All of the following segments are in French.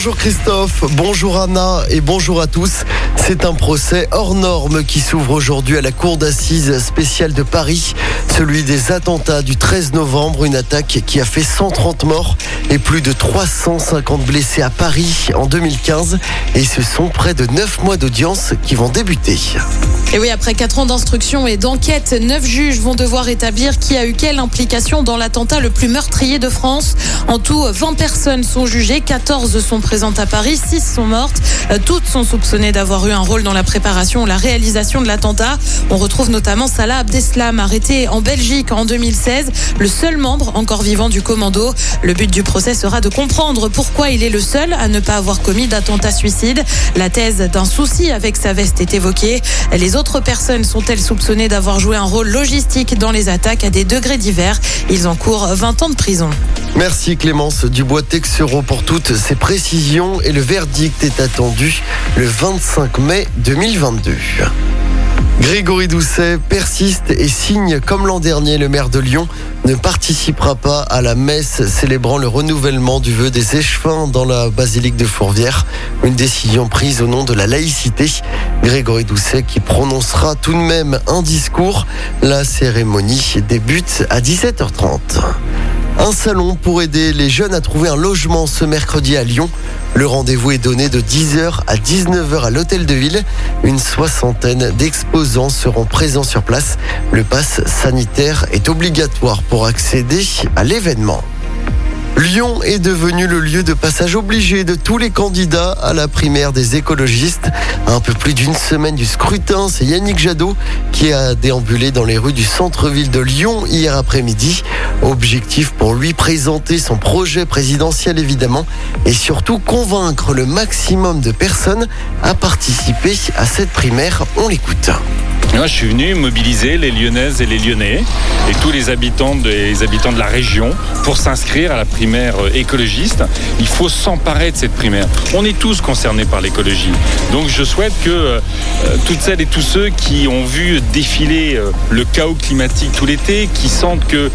Bonjour Christophe, bonjour Anna et bonjour à tous. C'est un procès hors norme qui s'ouvre aujourd'hui à la cour d'assises spéciale de Paris, celui des attentats du 13 novembre, une attaque qui a fait 130 morts et plus de 350 blessés à Paris en 2015 et ce sont près de 9 mois d'audience qui vont débuter. Et oui, après 4 ans d'instruction et d'enquête, 9 juges vont devoir établir qui a eu quelle implication dans l'attentat le plus meurtrier de France. En tout, 20 personnes sont jugées, 14 sont présentes à Paris, 6 sont mortes. Euh, Toutes sont soupçonnées d'avoir eu un rôle dans la préparation ou la réalisation de l'attentat. On retrouve notamment Salah Abdeslam, arrêté en Belgique en 2016, le seul membre encore vivant du commando. Le but du procès sera de comprendre pourquoi il est le seul à ne pas avoir commis d'attentat suicide. La thèse d'un souci avec sa veste est évoquée. Les autres personnes sont-elles soupçonnées d'avoir joué un rôle logistique dans les attaques à des degrés divers? Ils encourent 20 ans de prison. Merci Clémence Dubois-Texereau pour toutes ces précisions et le verdict est attendu le 25 mai 2022. Grégory Doucet persiste et signe comme l'an dernier le maire de Lyon ne participera pas à la messe célébrant le renouvellement du vœu des échevins dans la basilique de Fourvière. Une décision prise au nom de la laïcité. Grégory Doucet qui prononcera tout de même un discours. La cérémonie débute à 17h30. Un salon pour aider les jeunes à trouver un logement ce mercredi à Lyon. Le rendez-vous est donné de 10h à 19h à l'hôtel de ville. Une soixantaine d'exposants seront présents sur place. Le pass sanitaire est obligatoire pour accéder à l'événement. Lyon est devenu le lieu de passage obligé de tous les candidats à la primaire des écologistes. Un peu plus d'une semaine du scrutin, c'est Yannick Jadot qui a déambulé dans les rues du centre-ville de Lyon hier après-midi. Objectif pour lui présenter son projet présidentiel évidemment et surtout convaincre le maximum de personnes à participer à cette primaire. On l'écoute. Moi, je suis venu mobiliser les Lyonnaises et les Lyonnais et tous les habitants, des habitants de la région pour s'inscrire à la primaire euh, écologiste. Il faut s'emparer de cette primaire. On est tous concernés par l'écologie. Donc je souhaite que euh, toutes celles et tous ceux qui ont vu défiler euh, le chaos climatique tout l'été, qui sentent que euh,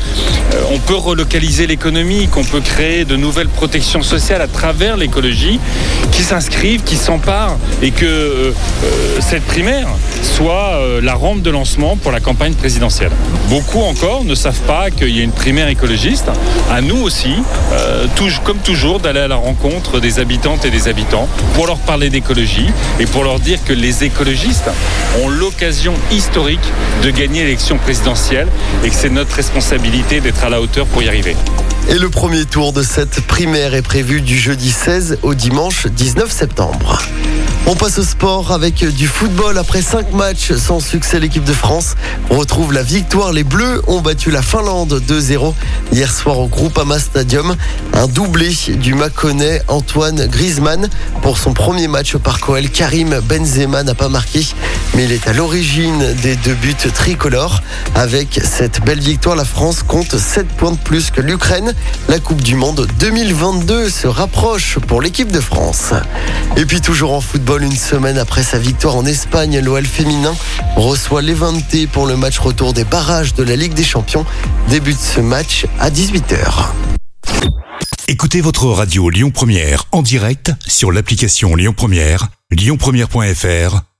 on peut relocaliser l'économie, qu'on peut créer de nouvelles protections sociales à travers l'écologie, qui s'inscrivent, qui s'emparent et que euh, euh, cette primaire soit euh, la rampe de lancement pour la campagne présidentielle. Beaucoup encore ne savent pas qu'il y a une primaire écologiste. À nous aussi, euh, comme toujours, d'aller à la rencontre des habitantes et des habitants pour leur parler d'écologie et pour leur dire que les écologistes ont l'occasion historique de gagner l'élection présidentielle et que c'est notre responsabilité d'être à la hauteur pour y arriver. Et le premier tour de cette primaire est prévu du jeudi 16 au dimanche 19 septembre. On passe au sport avec du football. Après cinq matchs sans succès, l'équipe de France retrouve la victoire. Les Bleus ont battu la Finlande 2-0 hier soir au Groupama Stadium. Un doublé du Mâconnais Antoine Griezmann pour son premier match au Parc OL. Karim Benzema n'a pas marqué, mais il est à l'origine des deux buts tricolores. Avec cette belle victoire, la France compte 7 points de plus que l'Ukraine. La Coupe du Monde 2022 se rapproche pour l'équipe de France. Et puis toujours en football, une semaine après sa victoire en Espagne, l'OL féminin reçoit l'Evante pour le match retour des barrages de la Ligue des Champions. Débute ce match à 18h. Écoutez votre radio Lyon Première en direct sur l'application Lyon Première, lyonpremière.fr